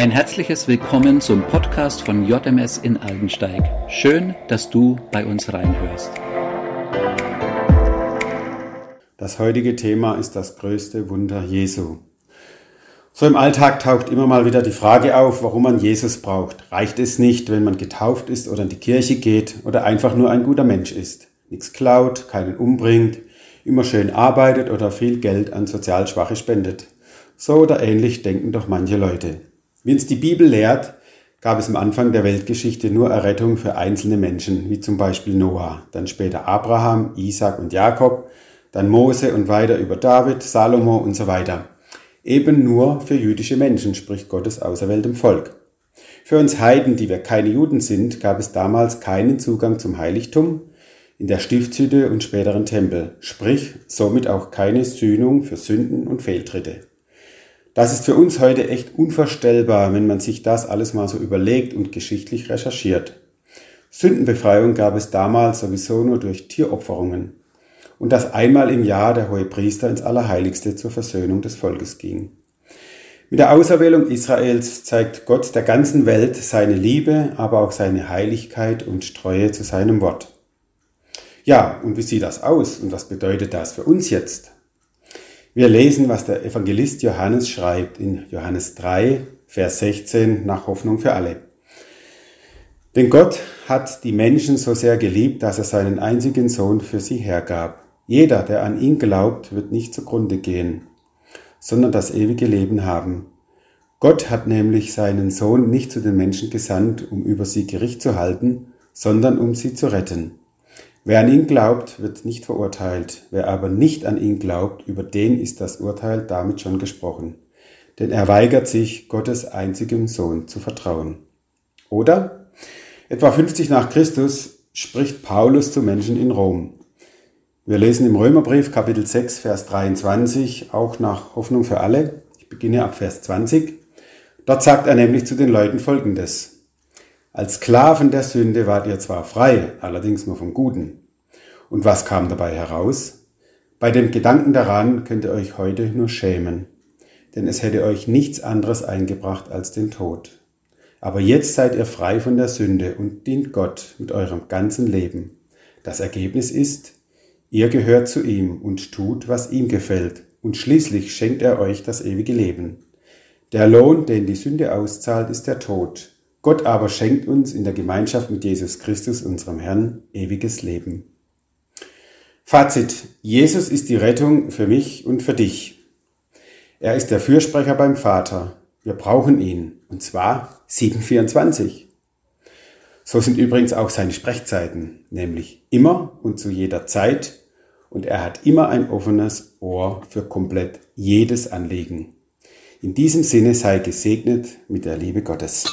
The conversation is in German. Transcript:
Ein herzliches Willkommen zum Podcast von JMS in Aldensteig. Schön, dass du bei uns reinhörst. Das heutige Thema ist das größte Wunder Jesu. So im Alltag taucht immer mal wieder die Frage auf, warum man Jesus braucht. Reicht es nicht, wenn man getauft ist oder in die Kirche geht oder einfach nur ein guter Mensch ist? Nichts klaut, keinen umbringt, immer schön arbeitet oder viel Geld an sozial Schwache spendet. So oder ähnlich denken doch manche Leute. Wie uns die Bibel lehrt, gab es am Anfang der Weltgeschichte nur Errettung für einzelne Menschen, wie zum Beispiel Noah, dann später Abraham, Isaac und Jakob, dann Mose und weiter über David, Salomo und so weiter. Eben nur für jüdische Menschen spricht Gottes auserwähltem Volk. Für uns Heiden, die wir keine Juden sind, gab es damals keinen Zugang zum Heiligtum, in der Stiftshütte und späteren Tempel, sprich somit auch keine Sühnung für Sünden und Fehltritte. Das ist für uns heute echt unvorstellbar, wenn man sich das alles mal so überlegt und geschichtlich recherchiert. Sündenbefreiung gab es damals sowieso nur durch Tieropferungen und dass einmal im Jahr der hohe Priester ins Allerheiligste zur Versöhnung des Volkes ging. Mit der Auserwählung Israels zeigt Gott der ganzen Welt seine Liebe, aber auch seine Heiligkeit und Treue zu seinem Wort. Ja, und wie sieht das aus und was bedeutet das für uns jetzt? Wir lesen, was der Evangelist Johannes schreibt in Johannes 3, Vers 16 nach Hoffnung für alle. Denn Gott hat die Menschen so sehr geliebt, dass er seinen einzigen Sohn für sie hergab. Jeder, der an ihn glaubt, wird nicht zugrunde gehen, sondern das ewige Leben haben. Gott hat nämlich seinen Sohn nicht zu den Menschen gesandt, um über sie Gericht zu halten, sondern um sie zu retten. Wer an ihn glaubt, wird nicht verurteilt. Wer aber nicht an ihn glaubt, über den ist das Urteil damit schon gesprochen. Denn er weigert sich, Gottes einzigem Sohn zu vertrauen. Oder? Etwa 50 nach Christus spricht Paulus zu Menschen in Rom. Wir lesen im Römerbrief Kapitel 6, Vers 23, auch nach Hoffnung für alle. Ich beginne ab Vers 20. Dort sagt er nämlich zu den Leuten Folgendes. Als Sklaven der Sünde wart ihr zwar frei, allerdings nur vom Guten. Und was kam dabei heraus? Bei dem Gedanken daran könnt ihr euch heute nur schämen, denn es hätte euch nichts anderes eingebracht als den Tod. Aber jetzt seid ihr frei von der Sünde und dient Gott mit eurem ganzen Leben. Das Ergebnis ist, ihr gehört zu ihm und tut, was ihm gefällt, und schließlich schenkt er euch das ewige Leben. Der Lohn, den die Sünde auszahlt, ist der Tod, Gott aber schenkt uns in der Gemeinschaft mit Jesus Christus, unserem Herrn, ewiges Leben. Fazit. Jesus ist die Rettung für mich und für dich. Er ist der Fürsprecher beim Vater. Wir brauchen ihn. Und zwar 724. So sind übrigens auch seine Sprechzeiten, nämlich immer und zu jeder Zeit. Und er hat immer ein offenes Ohr für komplett jedes Anliegen. In diesem Sinne sei gesegnet mit der Liebe Gottes.